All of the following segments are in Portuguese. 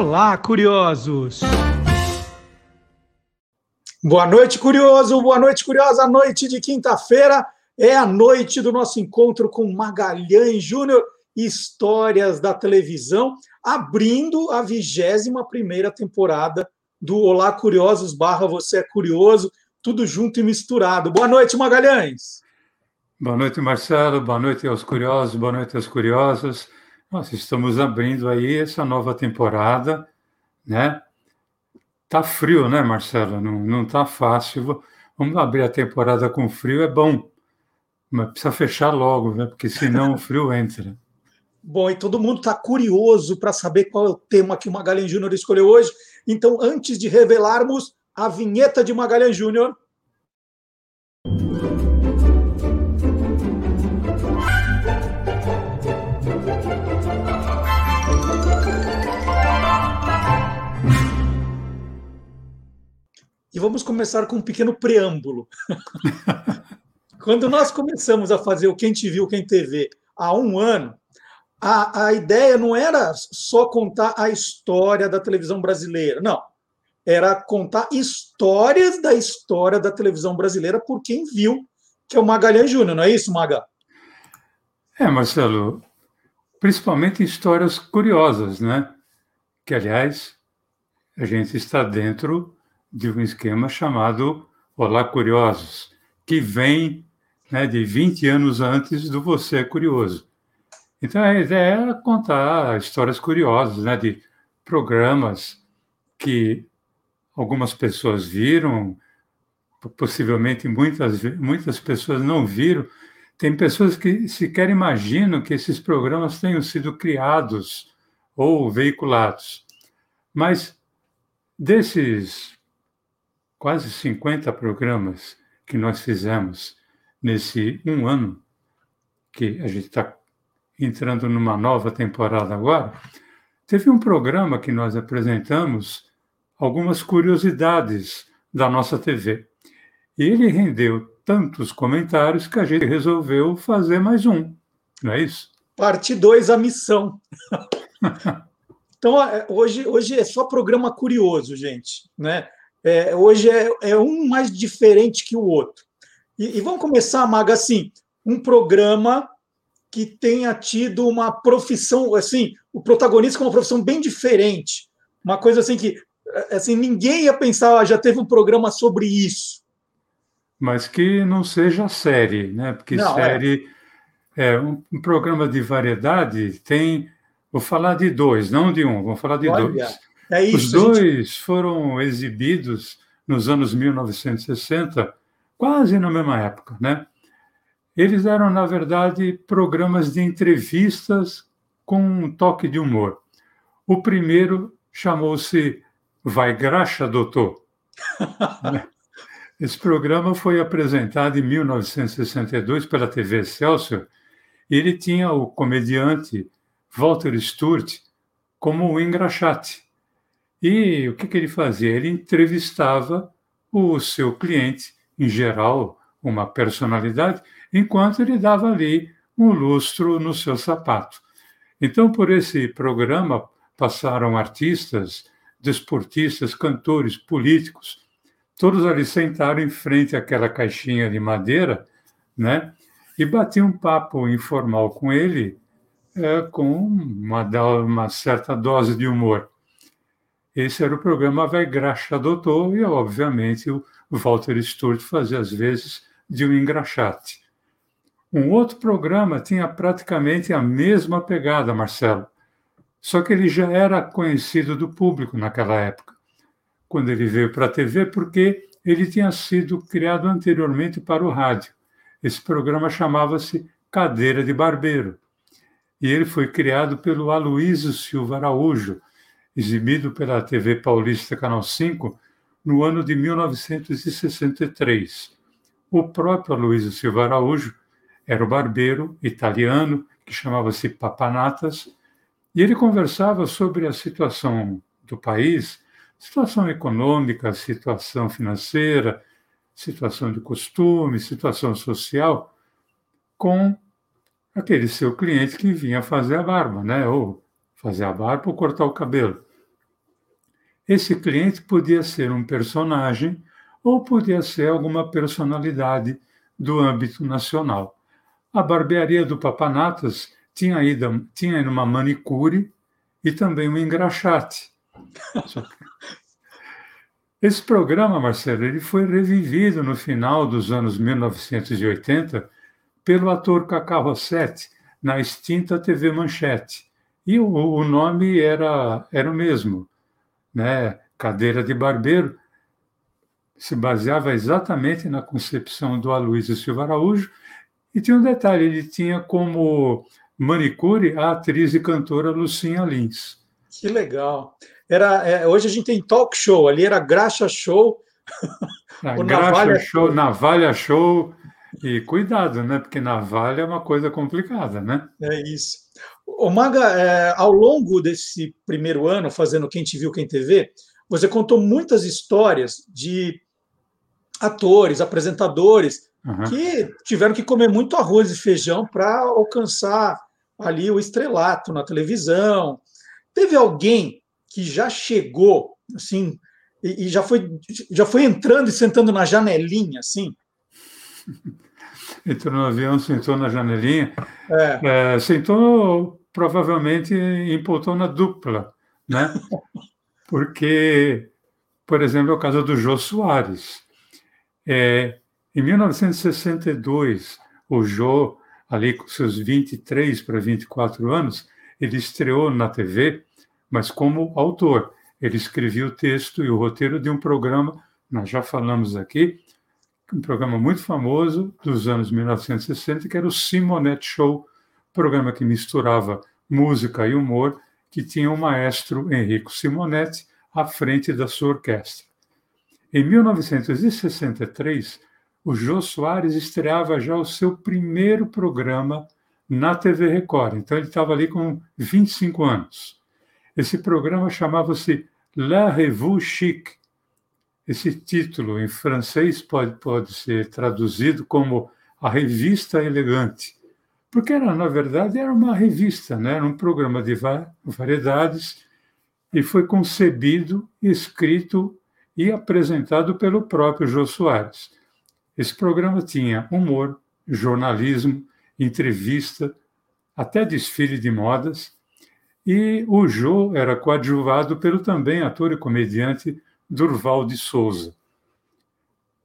Olá, curiosos! Boa noite, curioso! Boa noite, curiosa! A noite de quinta-feira é a noite do nosso encontro com Magalhães Júnior, histórias da televisão, abrindo a 21 primeira temporada do Olá Curiosos barra Você é Curioso, tudo junto e misturado. Boa noite, Magalhães! Boa noite, Marcelo. Boa noite aos curiosos, boa noite às curiosas. Nós estamos abrindo aí essa nova temporada, né? Tá frio, né, Marcelo? Não, não tá fácil. Vamos abrir a temporada com frio, é bom. Mas precisa fechar logo, né? Porque senão o frio entra. Bom, e todo mundo está curioso para saber qual é o tema que o Magalhães Júnior escolheu hoje. Então, antes de revelarmos a vinheta de Magalhães Júnior, E vamos começar com um pequeno preâmbulo. Quando nós começamos a fazer o Quem Te Viu, Quem TV há um ano, a, a ideia não era só contar a história da televisão brasileira, não. Era contar histórias da história da televisão brasileira por quem viu, que é o Magalhães Júnior, não é isso, Maga? É, Marcelo, principalmente histórias curiosas, né? Que, aliás, a gente está dentro de um esquema chamado Olá Curiosos, que vem né, de 20 anos antes do Você é Curioso. Então, a ideia é contar histórias curiosas né, de programas que algumas pessoas viram, possivelmente muitas, muitas pessoas não viram. Tem pessoas que sequer imaginam que esses programas tenham sido criados ou veiculados. Mas desses quase 50 programas que nós fizemos nesse um ano, que a gente está entrando numa nova temporada agora, teve um programa que nós apresentamos algumas curiosidades da nossa TV. E ele rendeu tantos comentários que a gente resolveu fazer mais um, não é isso? Parte 2, a missão. então, é, hoje, hoje é só programa curioso, gente. Né? É, hoje é, é, um mais diferente que o outro. E, e vamos começar, Maga, assim, um programa que tenha tido uma profissão, assim, o protagonista com uma profissão bem diferente. Uma coisa assim que assim, ninguém ia pensar, ah, já teve um programa sobre isso. Mas que não seja série, né? Porque não, é. série é, é um, um, programa de variedade tem. Vou falar de dois, não de um, vou falar de Olha. dois. É isso, Os dois gente... foram exibidos nos anos 1960, quase na mesma época, né? Eles eram, na verdade, programas de entrevistas com um toque de humor. O primeiro chamou-se Vai Graxa, Doutor. Esse programa foi apresentado em 1962 pela TV Excelsior e ele tinha o comediante Walter Sturt como o engraxate. E o que, que ele fazia? Ele entrevistava o seu cliente, em geral, uma personalidade, enquanto ele dava ali um lustro no seu sapato. Então, por esse programa, passaram artistas, desportistas, cantores, políticos, todos ali sentaram em frente àquela caixinha de madeira, né? E batiam um papo informal com ele, é, com uma, uma certa dose de humor. Esse era o programa Vai Graxa Doutor, e obviamente o Walter Sturt fazia às vezes de um engraxate. Um outro programa tinha praticamente a mesma pegada, Marcelo, só que ele já era conhecido do público naquela época, quando ele veio para a TV, porque ele tinha sido criado anteriormente para o rádio. Esse programa chamava-se Cadeira de Barbeiro. E ele foi criado pelo Aloísio Silva Araújo, exibido pela TV Paulista Canal 5 no ano de 1963. O próprio Aloysio Silva Araújo era o barbeiro italiano que chamava-se Papanatas, e ele conversava sobre a situação do país, situação econômica, situação financeira, situação de costume, situação social, com aquele seu cliente que vinha fazer a barba, né? Ou fazer a barba ou cortar o cabelo. Esse cliente podia ser um personagem ou podia ser alguma personalidade do âmbito nacional. A barbearia do Papanatas tinha ido, tinha ido uma manicure e também um engraxate. Esse programa, Marcelo, ele foi revivido no final dos anos 1980 pelo ator Cacá Rossetti na extinta TV Manchete. E o, o nome era, era o mesmo, né? Cadeira de Barbeiro, se baseava exatamente na concepção do Aloysio Silva Araújo, e tinha um detalhe, ele tinha como manicure a atriz e cantora Lucinha Lins. Que legal. Era, é, hoje a gente tem talk show, ali era graxa show. graxa navalha show, navalha show. E cuidado, né? Porque navalha é uma coisa complicada, né? É isso. O Maga, é, ao longo desse primeiro ano, fazendo Quem Te Viu, Quem TV, você contou muitas histórias de atores, apresentadores uhum. que tiveram que comer muito arroz e feijão para alcançar ali o estrelato na televisão. Teve alguém que já chegou assim e, já foi já foi entrando e sentando na janelinha assim? Entrou no avião, sentou na janelinha, é. É, sentou provavelmente em poltrona dupla, né? Porque, por exemplo, é o caso do Jô Soares. É, em 1962, o Jô, ali com seus 23 para 24 anos, ele estreou na TV, mas como autor. Ele escrevia o texto e o roteiro de um programa, nós já falamos aqui, um programa muito famoso dos anos 1960, que era o Simonet Show, programa que misturava música e humor, que tinha o maestro Enrico Simonetti à frente da sua orquestra. Em 1963, o Jô Soares estreava já o seu primeiro programa na TV Record. Então ele estava ali com 25 anos. Esse programa chamava-se La Revue Chic. Esse título em francês pode, pode ser traduzido como A Revista Elegante, porque era, na verdade era uma revista, né? era um programa de variedades e foi concebido, escrito e apresentado pelo próprio Jô Soares. Esse programa tinha humor, jornalismo, entrevista, até desfile de modas, e o Jô era coadjuvado pelo também ator e comediante Durval de Souza.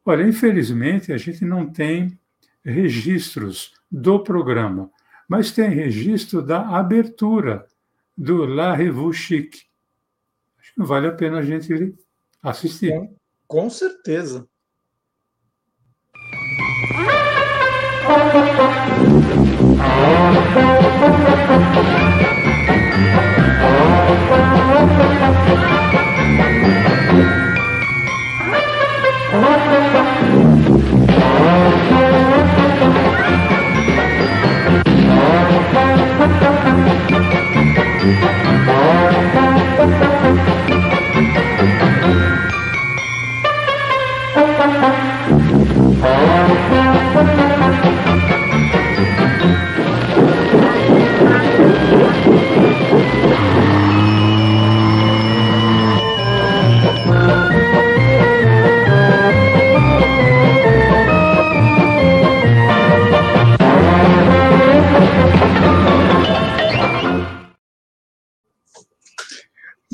Olha, infelizmente a gente não tem registros do programa, mas tem registro da abertura do La Revue Chic. Acho que vale a pena a gente assistir. Com, com certeza.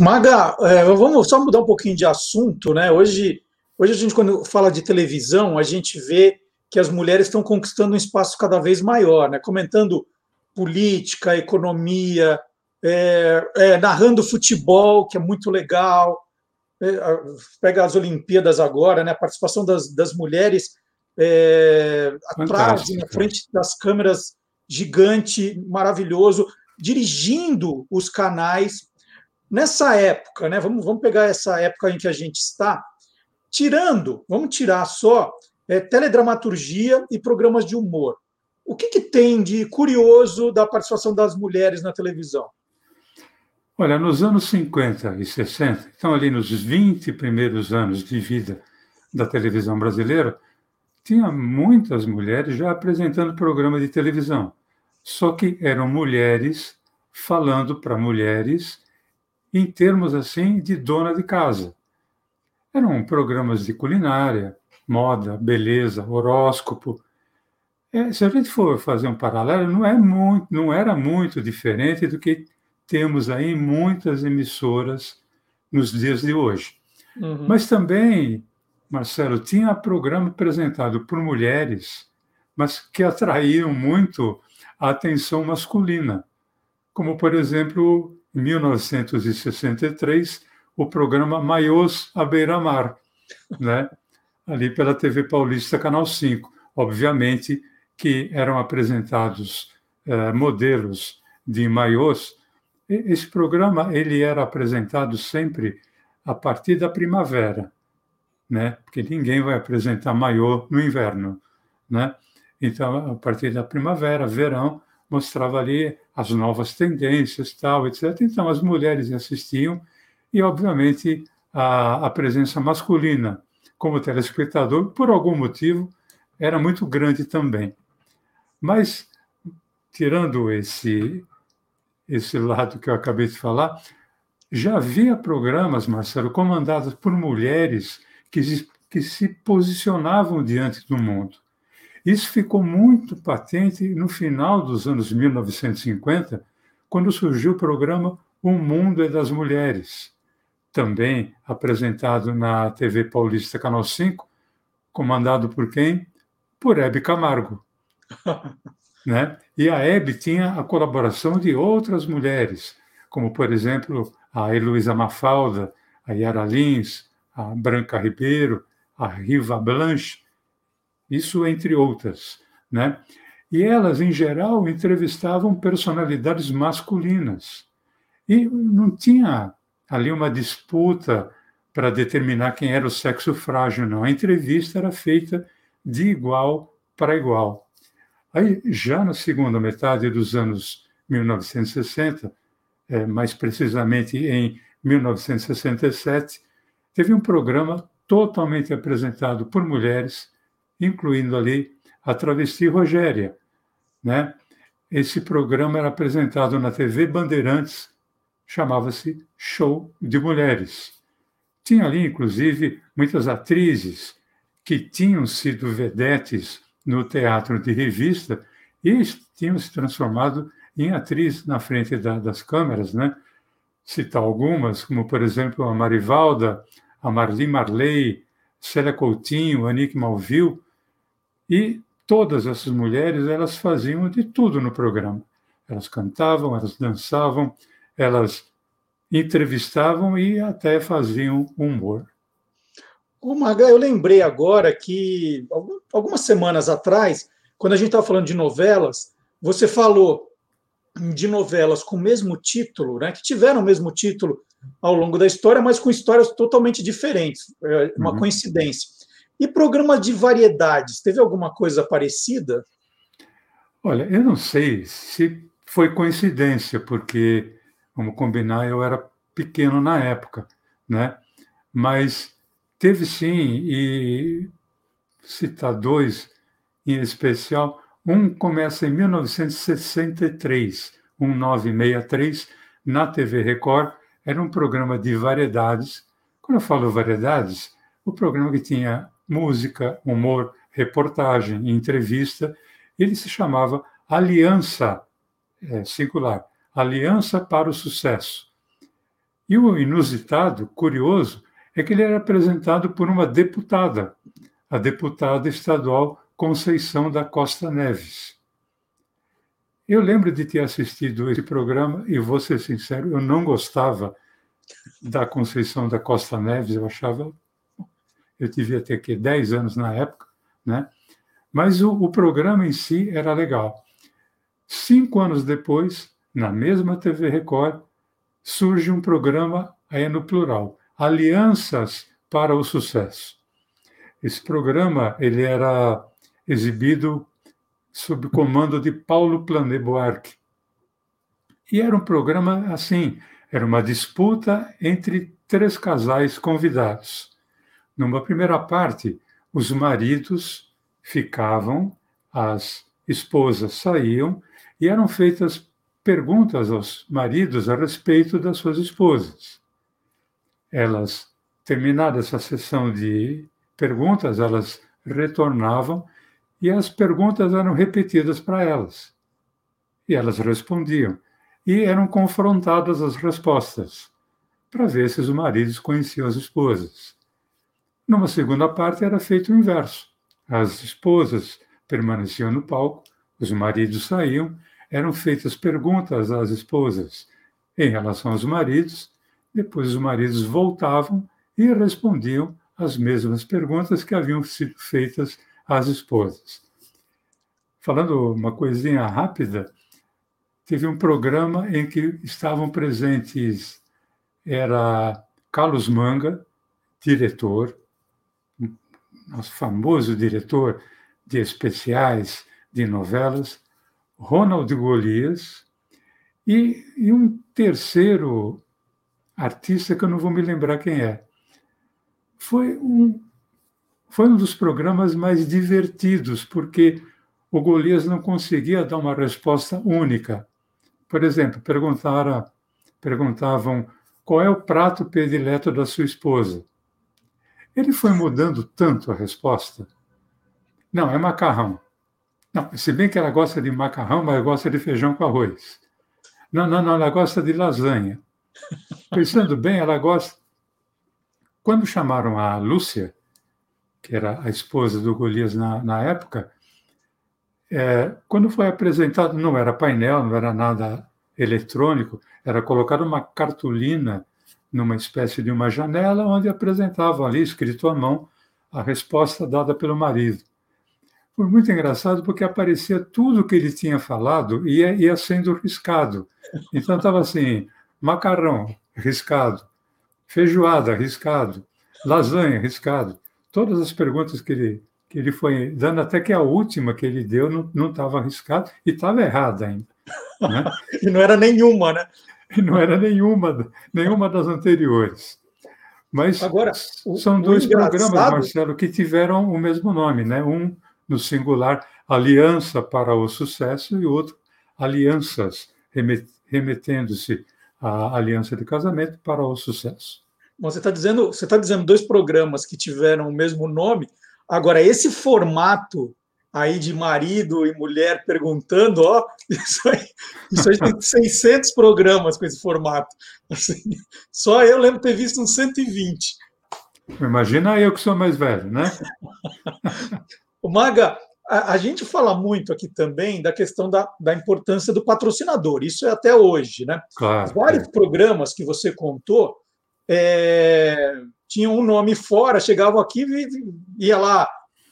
Maga, é, vamos só mudar um pouquinho de assunto, né? Hoje, hoje a gente, quando fala de televisão, a gente vê que as mulheres estão conquistando um espaço cada vez maior, né? Comentando política, economia, é, é, narrando futebol, que é muito legal. É, pega as Olimpíadas agora, né? A participação das, das mulheres é, atrás, na frente das câmeras, gigante, maravilhoso, dirigindo os canais Nessa época, né, vamos, vamos pegar essa época em que a gente está, tirando, vamos tirar só é, teledramaturgia e programas de humor. O que, que tem de curioso da participação das mulheres na televisão? Olha, nos anos 50 e 60, então ali nos 20 primeiros anos de vida da televisão brasileira, tinha muitas mulheres já apresentando programa de televisão. Só que eram mulheres falando para mulheres em termos assim de dona de casa. Eram programas de culinária, moda, beleza, horóscopo. É, se a gente for fazer um paralelo, não, é muito, não era muito diferente do que temos aí em muitas emissoras nos dias de hoje. Uhum. Mas também, Marcelo, tinha programa apresentado por mulheres, mas que atraíam muito a atenção masculina, como, por exemplo, em 1963, o programa Maiôs à Beira-Mar, né? ali pela TV Paulista, Canal 5. Obviamente que eram apresentados eh, modelos de maiôs. Esse programa ele era apresentado sempre a partir da primavera, né? porque ninguém vai apresentar maiô no inverno. Né? Então, a partir da primavera, verão, mostrava ali as novas tendências, tal, etc. Então, as mulheres assistiam e, obviamente, a, a presença masculina como telespectador, por algum motivo, era muito grande também. Mas, tirando esse, esse lado que eu acabei de falar, já havia programas, Marcelo, comandados por mulheres que, que se posicionavam diante do mundo. Isso ficou muito patente no final dos anos 1950, quando surgiu o programa O Mundo é das Mulheres, também apresentado na TV Paulista Canal 5, comandado por quem? Por Hebe Camargo. né? E a Hebe tinha a colaboração de outras mulheres, como, por exemplo, a Heloísa Mafalda, a Yara Lins, a Branca Ribeiro, a Riva Blanche, isso entre outras. Né? E elas, em geral, entrevistavam personalidades masculinas. E não tinha ali uma disputa para determinar quem era o sexo frágil, não. A entrevista era feita de igual para igual. Aí, já na segunda metade dos anos 1960, é, mais precisamente em 1967, teve um programa totalmente apresentado por mulheres, incluindo ali a travesti Rogéria. Né? Esse programa era apresentado na TV Bandeirantes chamava-se Show de Mulheres. Tinha ali, inclusive, muitas atrizes que tinham sido vedetes no teatro de revista e tinham se transformado em atriz na frente da, das câmeras, né? Citar algumas, como, por exemplo, a Marivalda, a Marli Marley, Célia Coutinho, Anique Malville, e todas essas mulheres, elas faziam de tudo no programa. Elas cantavam, elas dançavam, elas entrevistavam e até faziam humor. Ô, Maga, eu lembrei agora que algumas semanas atrás, quando a gente estava falando de novelas, você falou de novelas com o mesmo título, né, que tiveram o mesmo título ao longo da história, mas com histórias totalmente diferentes, é uma uhum. coincidência. E programa de variedades, teve alguma coisa parecida? Olha, eu não sei se foi coincidência, porque Vamos combinar, eu era pequeno na época, né? Mas teve sim, e citar dois em especial. Um começa em 1963, 1963, na TV Record. Era um programa de variedades. Quando eu falo variedades, o programa que tinha música, humor, reportagem, entrevista, ele se chamava Aliança é, Singular Aliança para o Sucesso. E o inusitado, curioso, é que ele era apresentado por uma deputada, a deputada estadual Conceição da Costa Neves. Eu lembro de ter assistido esse programa e vou ser sincero, eu não gostava da Conceição da Costa Neves, eu achava. Eu devia ter aqui 10 anos na época, né? Mas o, o programa em si era legal. Cinco anos depois, na mesma TV Record, surge um programa, aí é no plural, Alianças para o Sucesso. Esse programa ele era exibido sob comando de Paulo Plané Buarque. E era um programa assim, era uma disputa entre três casais convidados. Numa primeira parte, os maridos ficavam, as esposas saíam e eram feitas perguntas aos maridos a respeito das suas esposas. Elas, terminada essa sessão de perguntas, elas retornavam e as perguntas eram repetidas para elas. E elas respondiam. E eram confrontadas as respostas, para ver se os maridos conheciam as esposas. Numa segunda parte, era feito o inverso. As esposas permaneciam no palco, os maridos saíam, eram feitas perguntas às esposas em relação aos maridos, depois os maridos voltavam e respondiam as mesmas perguntas que haviam sido feitas às esposas. Falando uma coisinha rápida, teve um programa em que estavam presentes era Carlos Manga, diretor, nosso famoso diretor de especiais, de novelas, Ronald Golias e, e um terceiro artista que eu não vou me lembrar quem é. Foi um, foi um dos programas mais divertidos, porque o Golias não conseguia dar uma resposta única. Por exemplo, perguntaram, perguntavam qual é o prato predileto da sua esposa. Ele foi mudando tanto a resposta. Não, é macarrão. Não, se bem que ela gosta de macarrão, mas gosta de feijão com arroz. Não, não, não, ela gosta de lasanha. Pensando bem, ela gosta. Quando chamaram a Lúcia, que era a esposa do Golias na, na época, é, quando foi apresentado, não era painel, não era nada eletrônico, era colocada uma cartolina numa espécie de uma janela, onde apresentavam ali, escrito à mão, a resposta dada pelo marido. Foi muito engraçado porque aparecia tudo que ele tinha falado e ia, ia sendo riscado. Então estava assim: macarrão, riscado, feijoada, riscado, lasanha, riscado. Todas as perguntas que ele, que ele foi dando, até que a última que ele deu não estava arriscado e estava errada ainda. Né? e não era nenhuma, né? E não era nenhuma, nenhuma das anteriores. Mas Agora, o, são dois programas, Marcelo, que tiveram o mesmo nome, né? Um no singular, aliança para o sucesso, e outro, alianças, remetendo-se à aliança de casamento para o sucesso. Você está dizendo, você está dizendo dois programas que tiveram o mesmo nome. Agora, esse formato aí de marido e mulher perguntando, ó, isso aí, isso aí tem 600 programas com esse formato. Assim, só eu lembro ter visto uns 120. Imagina eu que sou mais velho, né? O Maga, a, a, gente fala muito aqui também da questão da, da importância do patrocinador, isso é até hoje, né? Claro, Vários é. programas que você contou é, tinham um nome fora, chegavam aqui e ia lá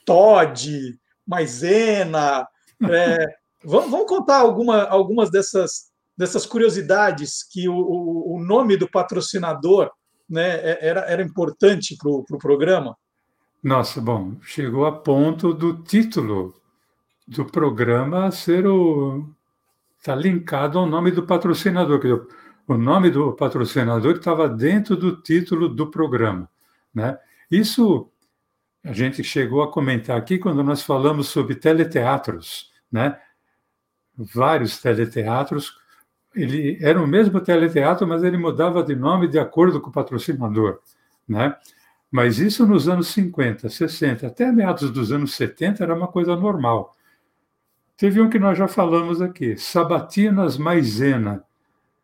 Todd, Maisena. É, vamos, vamos, contar alguma, algumas dessas, dessas curiosidades que o, o, o nome do patrocinador né, é, era, era importante para o pro programa? Nossa, bom, chegou a ponto do título do programa ser o. Está linkado ao nome do patrocinador. O nome do patrocinador estava dentro do título do programa. Né? Isso a gente chegou a comentar aqui quando nós falamos sobre teleteatros. Né? Vários teleteatros. Ele era o mesmo teleteatro, mas ele mudava de nome de acordo com o patrocinador. Né? Mas isso nos anos 50, 60, até meados dos anos 70 era uma coisa normal. Teve um que nós já falamos aqui, Sabatinas Maisena,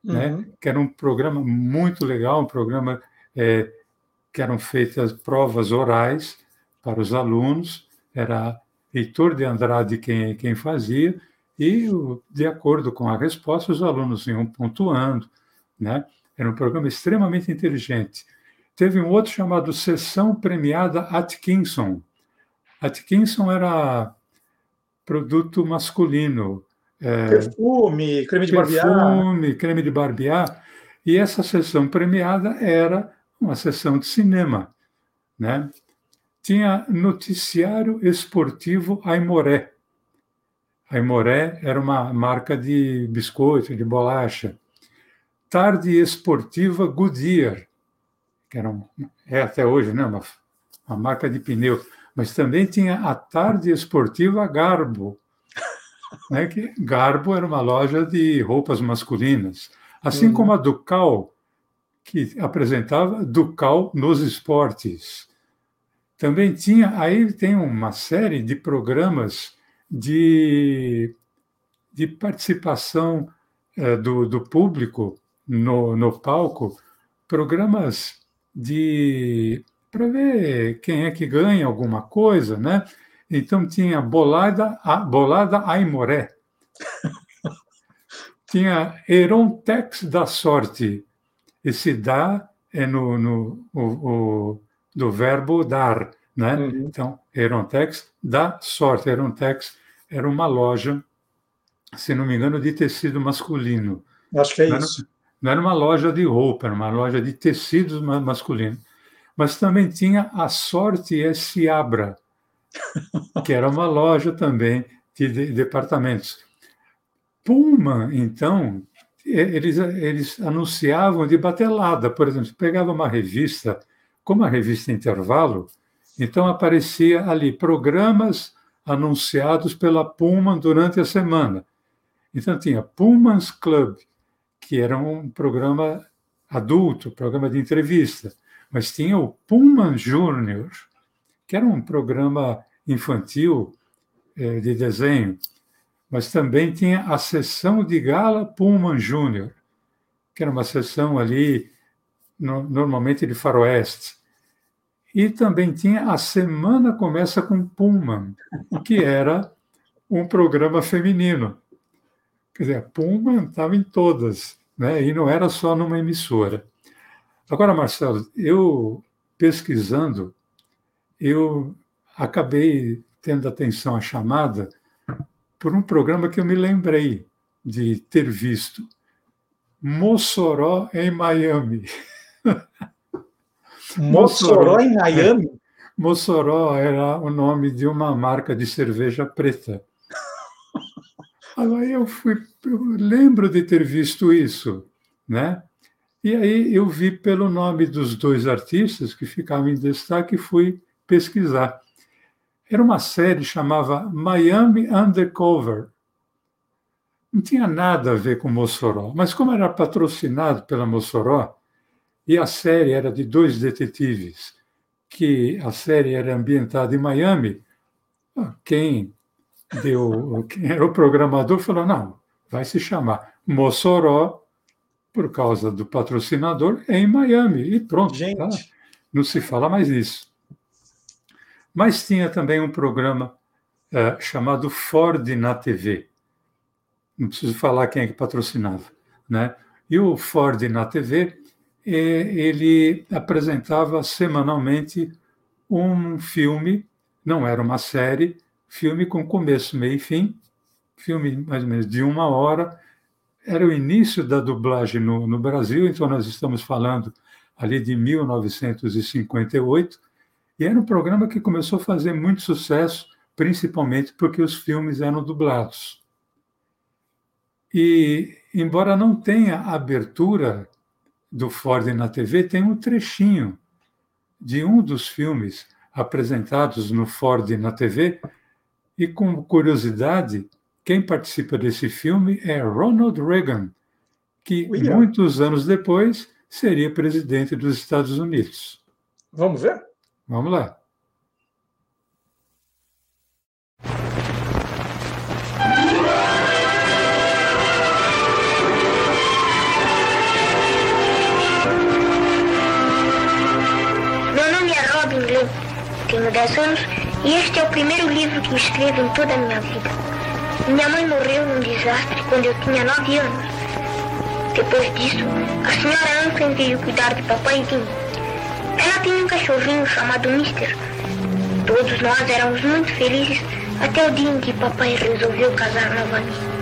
né? uhum. né? que era um programa muito legal, um programa é, que eram feitas provas orais para os alunos, era Heitor de Andrade quem, quem fazia, e de acordo com a resposta, os alunos iam pontuando. Né? Era um programa extremamente inteligente. Teve um outro chamado Sessão Premiada Atkinson. Atkinson era produto masculino. É, perfume, creme de barbear. Perfume, creme de barbear. E essa sessão premiada era uma sessão de cinema. Né? Tinha noticiário esportivo Aimoré. Aimoré era uma marca de biscoito, de bolacha. Tarde esportiva Goodyear que era um, é até hoje né, uma, uma marca de pneu, mas também tinha a tarde esportiva Garbo. né, que Garbo era uma loja de roupas masculinas, assim uhum. como a Ducal, que apresentava Ducal nos esportes. Também tinha, aí tem uma série de programas de, de participação é, do, do público no, no palco, programas de para ver quem é que ganha alguma coisa, né? Então tinha bolada, a, bolada Aimoré. tinha Erontex da sorte. Esse dá é no, no o, o, do verbo dar, né? Uhum. Então, Erontex da sorte. Erontex era uma loja, se não me engano, de tecido masculino. Acho que é não isso. Era, não era uma loja de roupa, era uma loja de tecidos masculinos. Mas também tinha a Sorte S. Abra, que era uma loja também de, de departamentos. Pullman, então, eles, eles anunciavam de batelada. Por exemplo, pegava uma revista, como a revista Intervalo, então aparecia ali programas anunciados pela Pullman durante a semana. Então tinha Pullman's Club, que era um programa adulto, programa de entrevista, mas tinha o Pullman Júnior, que era um programa infantil eh, de desenho, mas também tinha a sessão de gala Pullman Júnior, que era uma sessão ali no, normalmente de faroeste. E também tinha a Semana Começa com Pullman, que era um programa feminino. Quer dizer, a Pullman estava em todas, né? e não era só numa emissora. Agora, Marcelo, eu pesquisando, eu acabei tendo atenção à chamada por um programa que eu me lembrei de ter visto. Mossoró em Miami. Mossoró em Miami? É, Mossoró era o nome de uma marca de cerveja preta. Aí eu fui, eu lembro de ter visto isso, né? E aí eu vi pelo nome dos dois artistas que ficavam em destaque e fui pesquisar. Era uma série chamava Miami Undercover. Não tinha nada a ver com Mossoró, mas como era patrocinado pela Mossoró, e a série era de dois detetives, que a série era ambientada em Miami, quem deu, quem era o programador falou: não, vai se chamar Mossoró, por causa do patrocinador, em Miami. E pronto. Tá? não se fala mais isso. Mas tinha também um programa é, chamado Ford na TV. Não preciso falar quem é que patrocinava. Né? E o Ford na TV ele apresentava semanalmente um filme, não era uma série, filme com começo, meio e fim, filme mais ou menos de uma hora. Era o início da dublagem no, no Brasil, então nós estamos falando ali de 1958, e era um programa que começou a fazer muito sucesso, principalmente porque os filmes eram dublados. E, embora não tenha abertura do Ford na TV tem um trechinho de um dos filmes apresentados no Ford na TV. E, com curiosidade, quem participa desse filme é Ronald Reagan, que William. muitos anos depois seria presidente dos Estados Unidos. Vamos ver? Vamos lá. 10 anos e este é o primeiro livro que escrevo em toda a minha vida. Minha mãe morreu num desastre quando eu tinha 9 anos. Depois disso, a senhora Anson veio cuidar de papai e de mim. Ela tinha um cachorrinho chamado Mister. Todos nós éramos muito felizes até o dia em que papai resolveu casar novamente.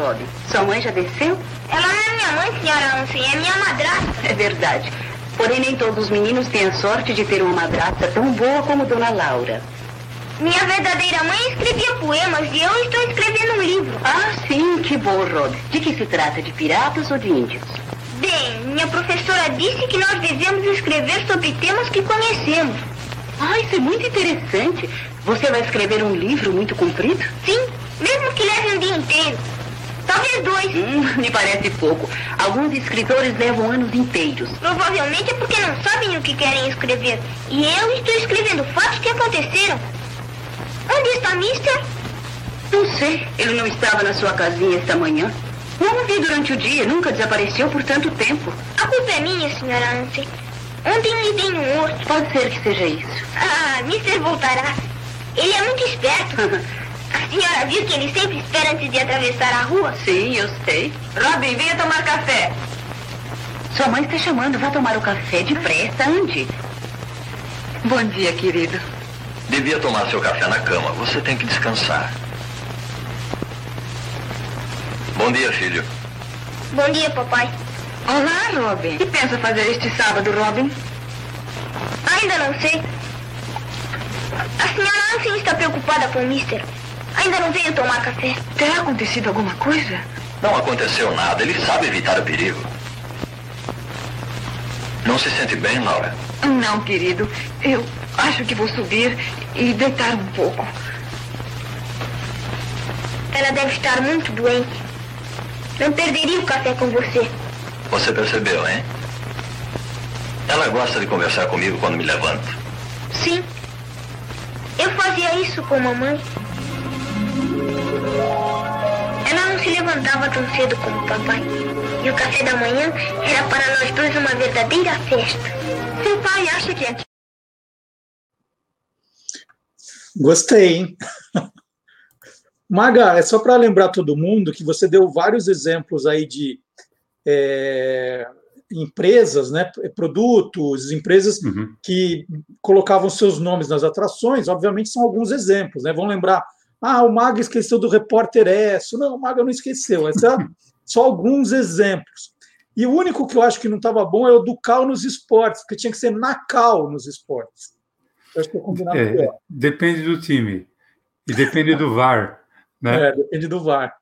Robbie. Sua mãe já desceu? Ela não é minha mãe, senhora Ansem, é minha madrasta. É verdade. Porém, nem todos os meninos têm a sorte de ter uma madrasta tão boa como Dona Laura. Minha verdadeira mãe escrevia poemas e eu estou escrevendo um livro. Ah, sim, que bom, Rod. De que se trata? De piratas ou de índios? Bem, minha professora disse que nós devemos escrever sobre temas que conhecemos. Ah, isso é muito interessante. Você vai escrever um livro muito comprido? Sim, mesmo que leve um dia inteiro. Talvez dois. Hum, me parece pouco. Alguns escritores levam anos inteiros. Provavelmente é porque não sabem o que querem escrever. E eu estou escrevendo fatos que aconteceram. Onde está Mister? Não sei. Ele não estava na sua casinha esta manhã. Não o vi durante o dia. Nunca desapareceu por tanto tempo. A culpa é minha, senhora Ansel. Ontem me dei um morto. Pode ser que seja isso. Ah, Mister voltará. Ele é muito esperto. A senhora viu que ele sempre espera antes de atravessar a rua? Sim, eu sei. Robin, venha tomar café. Sua mãe está chamando. Vá tomar o café depressa, ande. Bom dia, querido. Devia tomar seu café na cama. Você tem que descansar. Bom dia, filho. Bom dia, papai. Olá, Robin. O que pensa fazer este sábado, Robin? Ainda não sei. A senhora Ansem está preocupada com o Mister. Ainda não veio tomar café. Terá acontecido alguma coisa? Não aconteceu nada. Ele sabe evitar o perigo. Não se sente bem, Laura? Não, querido. Eu acho que vou subir e deitar um pouco. Ela deve estar muito doente. Não perderia o café com você. Você percebeu, hein? Ela gosta de conversar comigo quando me levanto. Sim. Eu fazia isso com a mamãe. Ela não se levantava tão cedo como o papai. E o café da manhã era para nós dois uma verdadeira festa. Seu pai acha que é. Gostei, hein? Maga, é só para lembrar todo mundo que você deu vários exemplos aí de é, empresas, né, produtos, empresas uhum. que colocavam seus nomes nas atrações, obviamente são alguns exemplos, né? Vão lembrar, ah, o Maga esqueceu do repórter Esso. Não, o Maga não esqueceu, é só, alguns exemplos. E o único que eu acho que não estava bom é o do Cal nos esportes, porque tinha que ser na Cal nos esportes. Eu acho que é combinado é, Depende do time. E depende do VAR. Né? É, depende do VAR.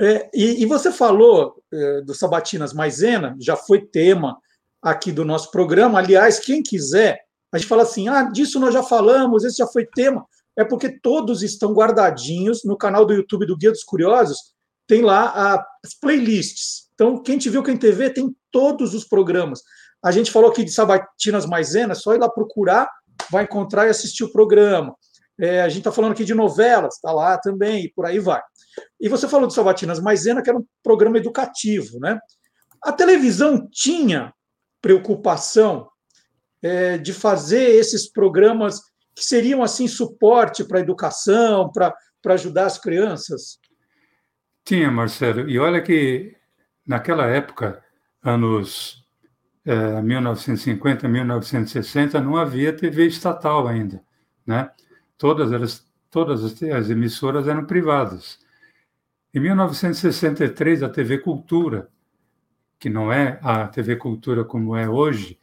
É, e, e, você falou é, do Sabatinas Maisena, já foi tema aqui do nosso programa. Aliás, quem quiser, a gente fala assim: ah, disso nós já falamos, esse já foi tema. É porque todos estão guardadinhos no canal do YouTube do Guia dos Curiosos, tem lá as playlists. Então, quem te viu quem TV tem todos os programas. A gente falou aqui de Sabatinas Maisena, é só ir lá procurar, vai encontrar e assistir o programa. É, a gente está falando aqui de novelas, está lá também, e por aí vai. E você falou de Sabatinas Maisena, que era um programa educativo, né? A televisão tinha preocupação é, de fazer esses programas que seriam assim suporte para a educação, para ajudar as crianças? Tinha, Marcelo. E olha que naquela época, anos é, 1950, 1960, não havia TV estatal ainda, né? Todas elas, todas as emissoras eram privadas. Em 1963, a TV Cultura, que não é a TV Cultura como é hoje,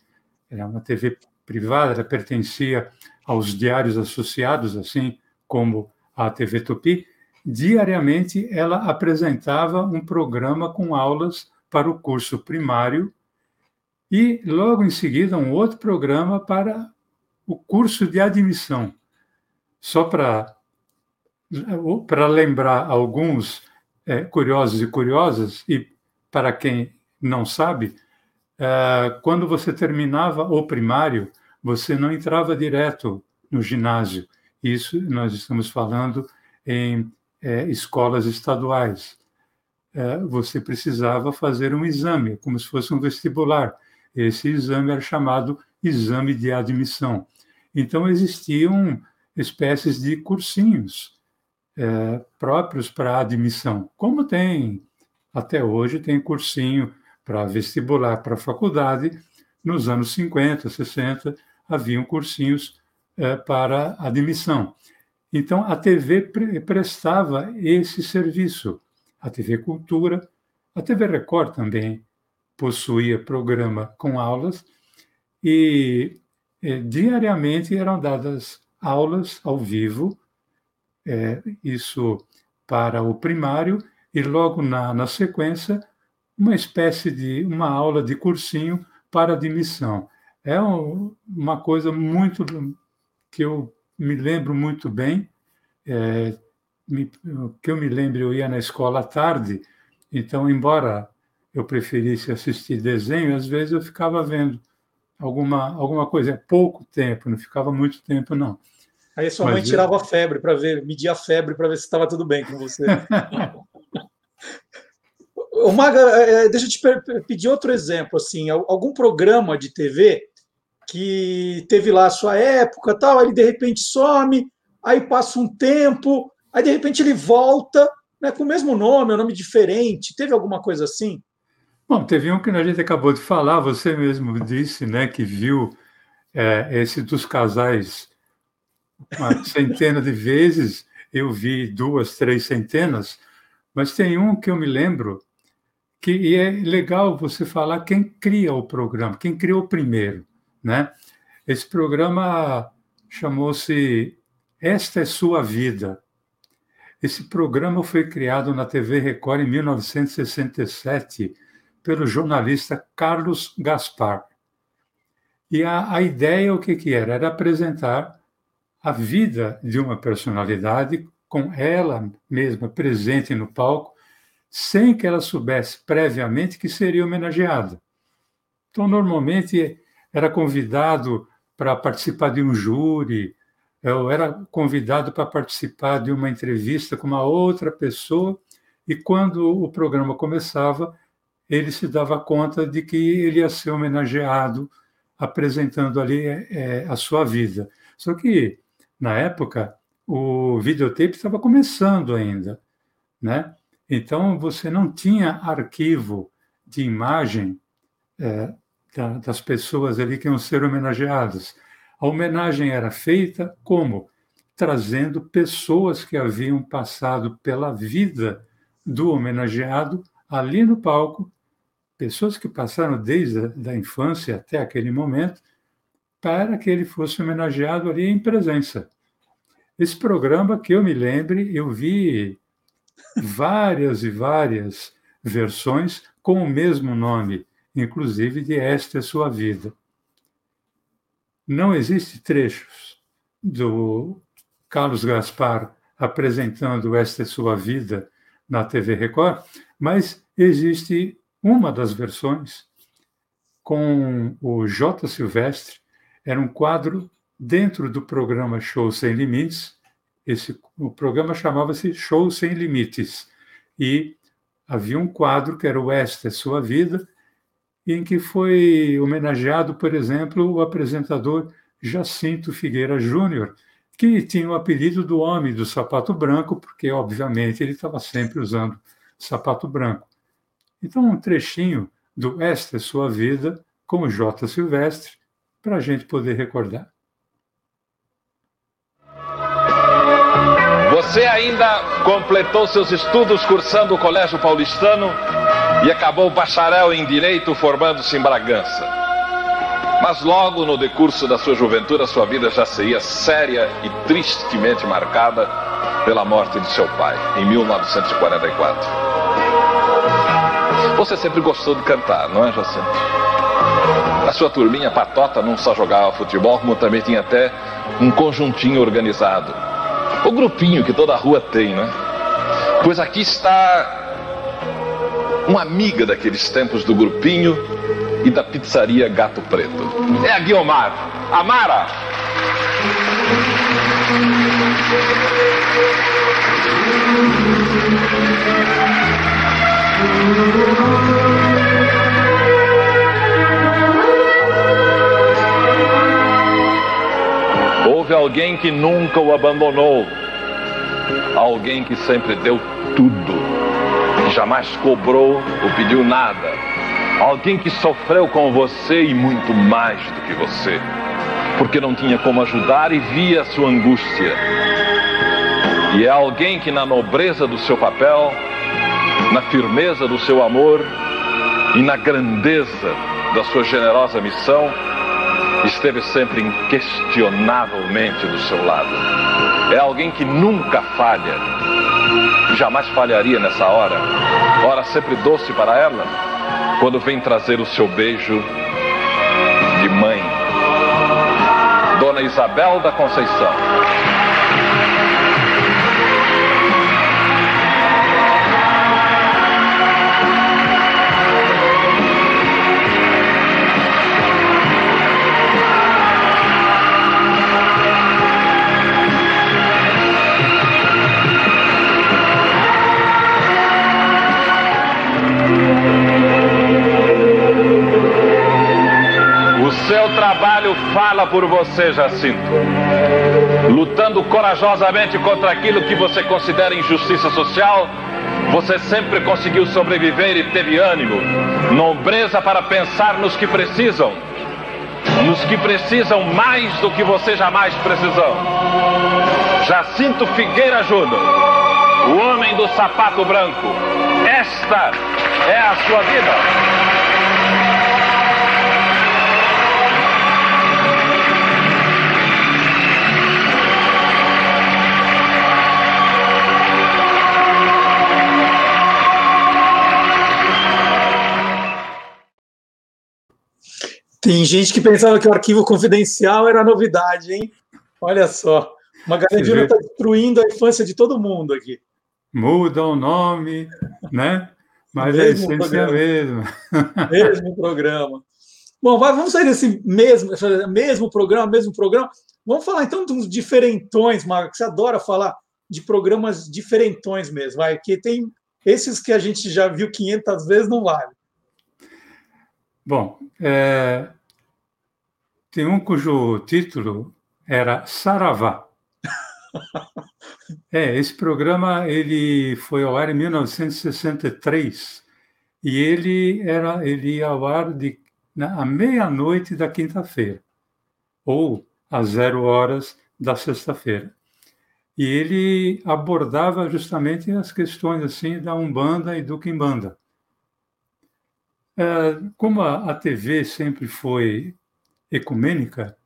era uma TV privada, ela pertencia aos diários associados, assim como a TV Tupi, diariamente ela apresentava um programa com aulas para o curso primário e logo em seguida um outro programa para o curso de admissão. Só para para lembrar alguns é, curiosos e curiosas, e para quem não sabe, é, quando você terminava o primário, você não entrava direto no ginásio. Isso nós estamos falando em é, escolas estaduais. É, você precisava fazer um exame, como se fosse um vestibular. Esse exame era chamado exame de admissão. Então, existiam espécies de cursinhos é, próprios para admissão, como tem até hoje, tem cursinho para vestibular para faculdade. Nos anos 50, 60, haviam cursinhos é, para admissão. Então, a TV pre prestava esse serviço. A TV Cultura, a TV Record também possuía programa com aulas e, e diariamente eram dadas aulas ao vivo, é, isso para o primário, e logo na, na sequência, uma espécie de uma aula de cursinho para admissão. É um, uma coisa muito que eu me lembro muito bem. É, me, que eu me lembro, eu ia na escola à tarde, então, embora eu preferisse assistir desenho, às vezes eu ficava vendo alguma, alguma coisa. É pouco tempo, não ficava muito tempo, não. Aí sua Mas mãe tirava a febre para ver, media a febre para ver se estava tudo bem com você. O Maga, é, deixa eu te pedir outro exemplo, assim, algum programa de TV que teve lá a sua época, tal, ele de repente some, aí passa um tempo, aí de repente ele volta, né, com o mesmo nome, um nome diferente. Teve alguma coisa assim? Bom, teve um que a gente acabou de falar, você mesmo disse, né, que viu é, esse dos casais uma centena de vezes, eu vi duas, três centenas, mas tem um que eu me lembro que e é legal você falar quem cria o programa, quem criou primeiro, né? Esse programa chamou-se Esta é Sua Vida. Esse programa foi criado na TV Record em 1967 pelo jornalista Carlos Gaspar. E a, a ideia, o que, que era? Era apresentar a vida de uma personalidade com ela mesma presente no palco, sem que ela soubesse previamente que seria homenageada. Então, normalmente, era convidado para participar de um júri, eu era convidado para participar de uma entrevista com uma outra pessoa, e quando o programa começava, ele se dava conta de que ele ia ser homenageado, apresentando ali é, a sua vida. Só que, na época, o videotape estava começando ainda, né? Então, você não tinha arquivo de imagem é, da, das pessoas ali que iam ser homenageadas. A homenagem era feita como? Trazendo pessoas que haviam passado pela vida do homenageado ali no palco, pessoas que passaram desde a infância até aquele momento, para que ele fosse homenageado ali em presença. Esse programa, que eu me lembre, eu vi várias e várias versões com o mesmo nome, inclusive de Esta é Sua Vida. Não existe trechos do Carlos Gaspar apresentando Esta é Sua Vida na TV Record, mas existe uma das versões com o J. Silvestre, era um quadro dentro do programa Show Sem Limites, esse, o programa chamava-se Show Sem Limites. E havia um quadro que era o Esta é Sua Vida, em que foi homenageado, por exemplo, o apresentador Jacinto Figueira Júnior, que tinha o apelido do homem do sapato branco, porque, obviamente, ele estava sempre usando sapato branco. Então, um trechinho do Esta é Sua Vida, com o J. Silvestre, para a gente poder recordar. Você ainda completou seus estudos cursando o Colégio Paulistano e acabou bacharel em Direito formando-se em Bragança. Mas logo no decurso da sua juventude, a sua vida já seria séria e tristemente marcada pela morte de seu pai, em 1944. Você sempre gostou de cantar, não é, Jacinto? A sua turminha patota não só jogava futebol, como também tinha até um conjuntinho organizado o grupinho que toda rua tem, né? Pois aqui está uma amiga daqueles tempos do grupinho e da pizzaria Gato Preto. É a Guiomar. Amara! Houve alguém que nunca o abandonou, alguém que sempre deu tudo, que jamais cobrou ou pediu nada, alguém que sofreu com você e muito mais do que você, porque não tinha como ajudar e via a sua angústia. E é alguém que, na nobreza do seu papel, na firmeza do seu amor e na grandeza da sua generosa missão, esteve sempre inquestionavelmente do seu lado. É alguém que nunca falha, jamais falharia nessa hora. Hora sempre doce para ela, quando vem trazer o seu beijo de mãe. Dona Isabel da Conceição. Trabalho fala por você, Jacinto. Lutando corajosamente contra aquilo que você considera injustiça social, você sempre conseguiu sobreviver e teve ânimo, nobreza para pensar nos que precisam, nos que precisam mais do que você jamais precisou. Jacinto Figueira Júnior, o homem do sapato branco. Esta é a sua vida. Tem gente que pensava que o arquivo confidencial era novidade, hein? Olha só. Magalhães está destruindo a infância de todo mundo aqui. Muda o nome, né? Mas a essência é a programa. mesma. Mesmo programa. Bom, vamos sair desse mesmo, mesmo programa, mesmo programa. Vamos falar então de uns diferentões, Marcos. Você adora falar de programas diferentões mesmo, vai, que tem esses que a gente já viu 500 vezes não vale. Bom, é, tem um cujo título era Saravá. É, esse programa ele foi ao ar em 1963 e ele era ele ia ao ar de na, à meia-noite da quinta-feira ou às zero horas da sexta-feira. E ele abordava justamente as questões assim da Umbanda e do Quimbanda. É, como a, TV sempre foi ecumênica,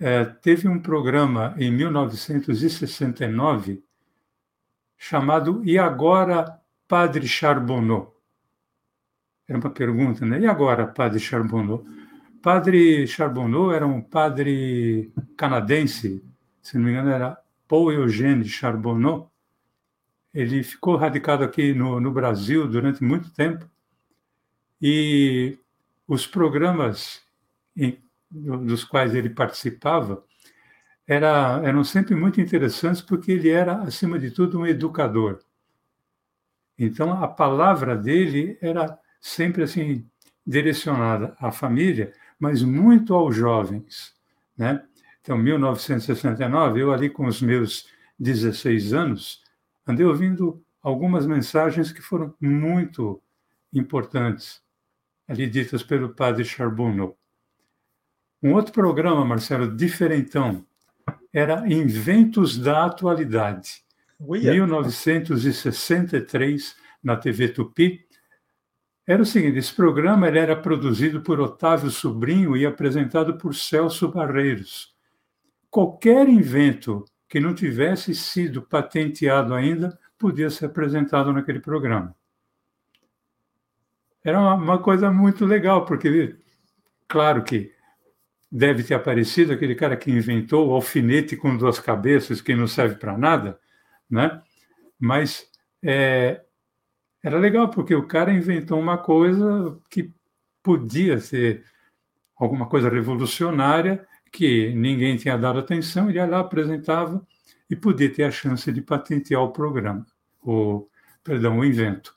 é, teve um programa em 1969 chamado E Agora, Padre Charbonneau? Era uma pergunta, né? E agora, Padre Charbonneau? Padre Charbonneau era um padre canadense, se não me engano, era Paul Eugène Charbonneau. Ele ficou radicado aqui no, no Brasil durante muito tempo e os programas em, dos quais ele participava era, eram sempre muito interessantes porque ele era, acima de tudo, um educador. Então, a palavra dele era sempre assim direcionada à família, mas muito aos jovens, né? Então, 1969, eu ali com os meus 16 anos, andei ouvindo algumas mensagens que foram muito importantes, ali ditas pelo padre Charbonneau. Um outro programa, Marcelo, diferentão, era Inventos da Atualidade. Uia. 1963, na TV Tupi. Era o seguinte, esse programa ele era produzido por Otávio Sobrinho e apresentado por Celso Barreiros. Qualquer invento que não tivesse sido patenteado ainda podia ser apresentado naquele programa. Era uma, uma coisa muito legal, porque, claro que deve ter aparecido aquele cara que inventou o alfinete com duas cabeças, que não serve para nada, né? Mas é, era legal, porque o cara inventou uma coisa que podia ser alguma coisa revolucionária, que ninguém tinha dado atenção, ele ia lá, apresentava e podia ter a chance de patentear o programa, o, perdão, o invento.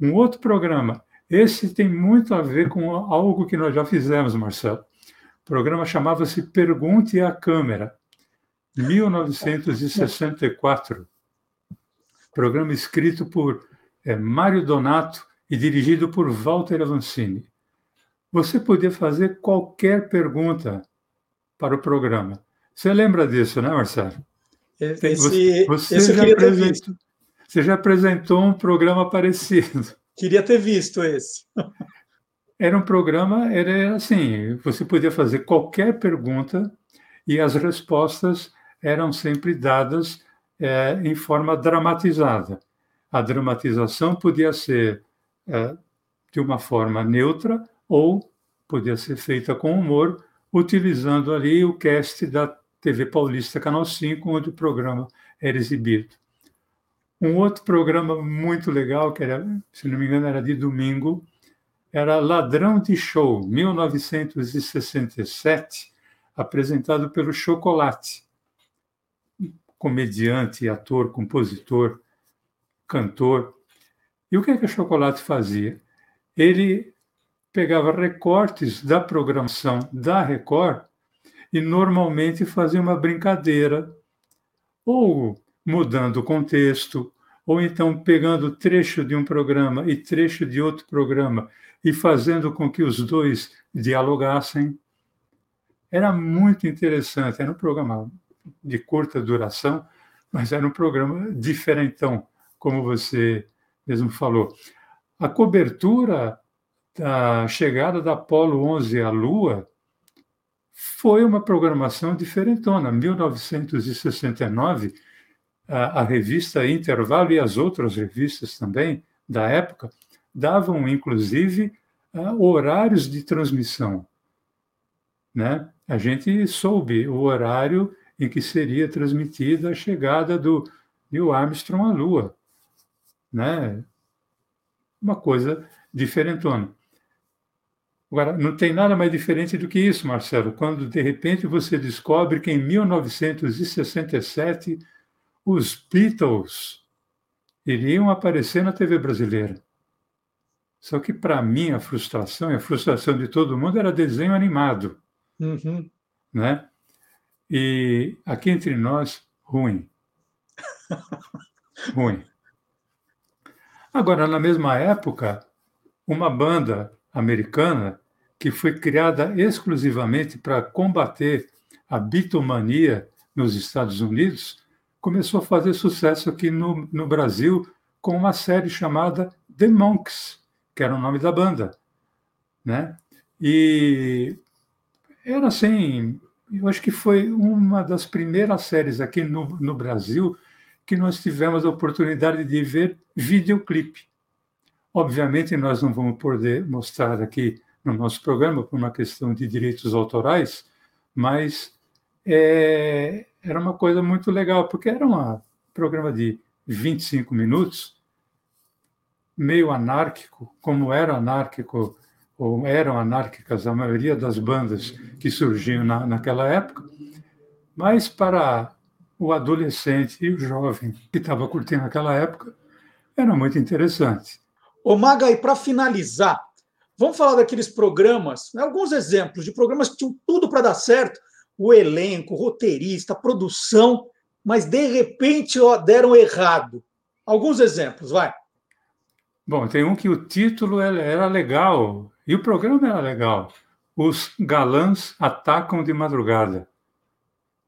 Um outro programa, esse tem muito a ver com algo que nós já fizemos, Marcelo. O programa chamava-se Pergunte à Câmera, 1964. Programa escrito por é, Mário Donato e dirigido por Walter Avancini. Você podia fazer qualquer pergunta para o programa. Você lembra disso, né, Marcelo? Esse, você, você esse já apresentou, Você já apresentou um programa parecido. Queria ter visto esse. era um programa, era assim, você podia fazer qualquer pergunta e as respostas eram sempre dadas é, em forma dramatizada. A dramatização podia ser é, de uma forma neutra ou podia ser feita com humor, utilizando ali o cast da TV Paulista Canal 5, onde o programa era exibido. Um outro programa muito legal, que era, se não me engano, era de domingo, era Ladrão de Show, 1967, apresentado pelo Chocolate. Comediante, ator, compositor, cantor. E o que é que o Chocolate fazia? Ele pegava recortes da programação da Record e normalmente fazia uma brincadeira, ou mudando o contexto, ou então pegando trecho de um programa e trecho de outro programa e fazendo com que os dois dialogassem. Era muito interessante, era um programa de curta duração, mas era um programa diferentão, como você mesmo falou. A cobertura da chegada da Apollo 11 à Lua foi uma programação diferentona. 1969, a, a revista Intervalo e as outras revistas também da época davam, inclusive, horários de transmissão. Né? A gente soube o horário em que seria transmitida a chegada do Neil Armstrong à Lua. Né? Uma coisa diferentona. Agora, não tem nada mais diferente do que isso, Marcelo, quando de repente você descobre que em 1967 os Beatles iriam aparecer na TV brasileira. Só que, para mim, a frustração e a frustração de todo mundo era desenho animado. Uhum. Né? E aqui entre nós, ruim. ruim. Agora, na mesma época, uma banda americana que foi criada exclusivamente para combater a bitomania nos Estados Unidos, começou a fazer sucesso aqui no, no Brasil com uma série chamada The Monks, que era o nome da banda, né? E era assim, eu acho que foi uma das primeiras séries aqui no, no Brasil que nós tivemos a oportunidade de ver videoclipe. Obviamente, nós não vamos poder mostrar aqui no nosso programa por uma questão de direitos autorais, mas é, era uma coisa muito legal, porque era um programa de 25 minutos meio anárquico, como era anárquico ou eram anárquicas a maioria das bandas que surgiam na, naquela época, mas para o adolescente e o jovem que estava curtindo aquela época, era muito interessante. Ô Maga, e para finalizar, vamos falar daqueles programas, né, alguns exemplos de programas que tinham tudo para dar certo, o elenco, roteirista, produção, mas de repente ó, deram errado. Alguns exemplos, vai. Bom, tem um que o título era legal e o programa era legal. Os Galãs Atacam de Madrugada.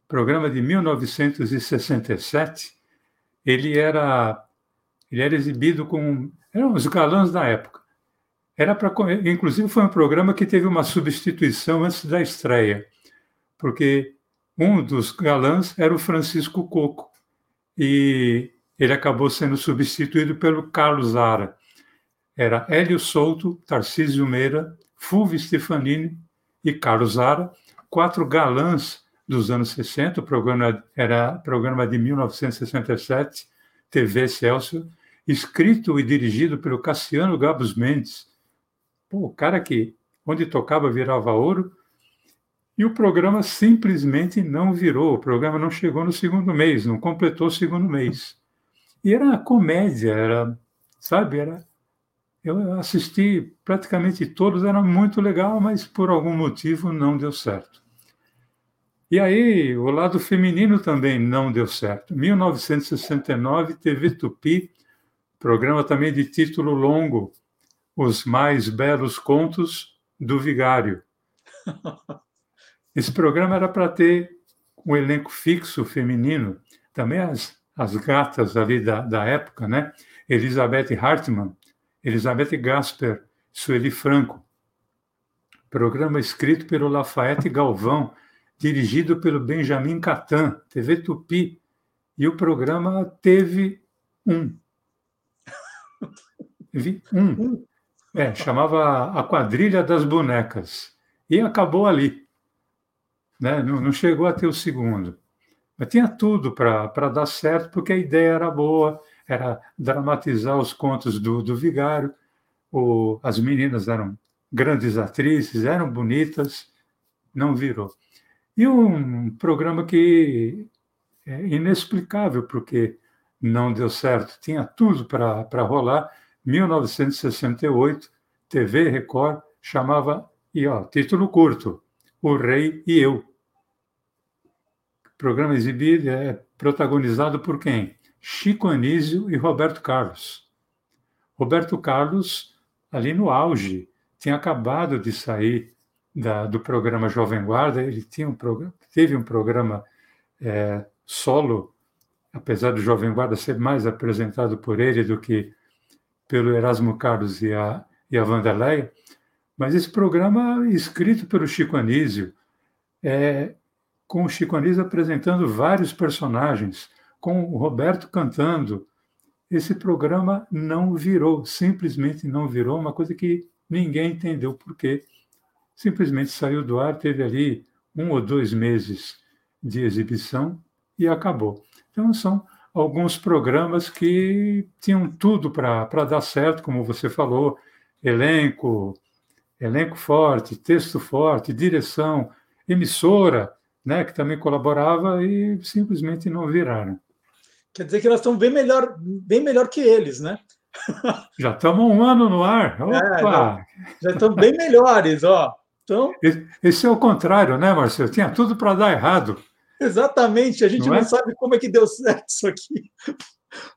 Programa de 1967. Ele era, ele era exibido com. Eram os galãs da época. Era para, inclusive, foi um programa que teve uma substituição antes da estreia, porque um dos galãs era o Francisco Coco e ele acabou sendo substituído pelo Carlos Zara era Hélio Souto, Tarcísio Meira, Fulvio Stefanini e Carlos Zara, quatro galãs dos anos 60, o programa era programa de 1967, TV Celso, escrito e dirigido pelo Cassiano Gabos Mendes. Pô, o cara que onde tocava virava ouro, e o programa simplesmente não virou, o programa não chegou no segundo mês, não completou o segundo mês. E era comédia, era, sabe, era eu assisti praticamente todos, era muito legal, mas por algum motivo não deu certo. E aí, o lado feminino também não deu certo. 1969, TV Tupi, programa também de título longo, Os Mais Belos Contos do Vigário. Esse programa era para ter um elenco fixo feminino, também as, as gatas ali da, da época, né? Elizabeth Hartmann, Elizabeth Gasper, Sueli Franco, programa escrito pelo Lafayette Galvão, dirigido pelo Benjamin Catan, TV Tupi, e o programa teve um. Teve um. É, chamava A Quadrilha das Bonecas. E acabou ali. Né? Não, não chegou a ter o segundo. Mas tinha tudo para dar certo, porque a ideia era boa, era dramatizar os contos do, do Vigário. O, as meninas eram grandes atrizes, eram bonitas, não virou. E um programa que é inexplicável, porque não deu certo, tinha tudo para rolar. 1968, TV Record chamava, e ó, título curto, O Rei e Eu. O programa exibido é protagonizado por quem? Chico Anísio e Roberto Carlos. Roberto Carlos, ali no auge, tinha acabado de sair da, do programa Jovem Guarda, ele tinha um programa, teve um programa é, solo, apesar do Jovem Guarda ser mais apresentado por ele do que pelo Erasmo Carlos e a, e a Vanderleia, mas esse programa escrito pelo Chico Anísio, é, com o Chico Anísio apresentando vários personagens, com o Roberto cantando, esse programa não virou, simplesmente não virou, uma coisa que ninguém entendeu por quê. Simplesmente saiu do ar, teve ali um ou dois meses de exibição e acabou. Então, são alguns programas que tinham tudo para dar certo, como você falou, elenco, elenco forte, texto forte, direção, emissora, né, que também colaborava e simplesmente não viraram. Quer dizer que nós estamos bem melhor, bem melhor que eles, né? Já estamos um ano no ar. É, Opa! É, já estamos bem melhores, ó. Então... Esse é o contrário, né, Marcelo? Tinha tudo para dar errado. Exatamente, a gente não, não é? sabe como é que deu certo isso aqui.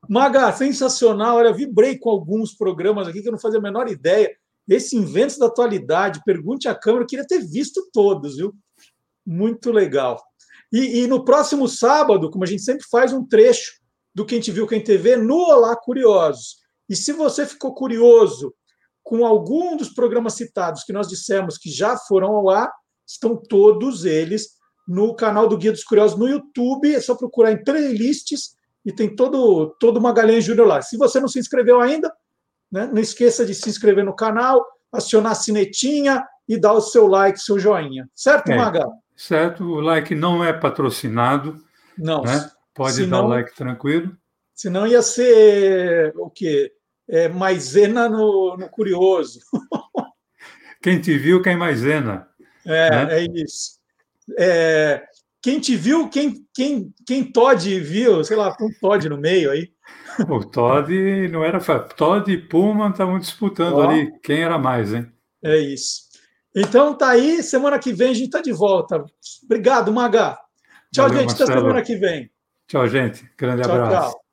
Maga, sensacional. Olha, vibrei com alguns programas aqui que eu não fazia a menor ideia. Esse Inventos da Atualidade, Pergunte à Câmara, eu queria ter visto todos, viu? Muito legal. E, e, no próximo sábado, como a gente sempre faz, um trecho do Quem Te Viu, Quem TV no Olá Curiosos. E se você ficou curioso com algum dos programas citados que nós dissemos que já foram ao ar, estão todos eles no canal do Guia dos Curiosos no YouTube. É só procurar em playlists e tem todo, todo Magalhães Júnior lá. Se você não se inscreveu ainda, né, não esqueça de se inscrever no canal, acionar a sinetinha e dar o seu like, seu joinha. Certo, é, Magal? Certo, o like não é patrocinado. Não. Né? Pode senão, dar o like tranquilo. Senão ia ser o quê? É, maisena no, no curioso. Quem te viu, quem maisena. É, né? é isso. É, quem te viu, quem, quem, quem Todd viu, sei lá, um Todd no meio aí. O Todd não era. Todd e Pullman estavam disputando ali quem era mais, hein? É isso. Então tá aí, semana que vem a gente tá de volta. Obrigado, Maga. Tchau, Valeu, gente, Marcelo. até semana que vem. Tchau, gente. Grande tchau, abraço. Tchau.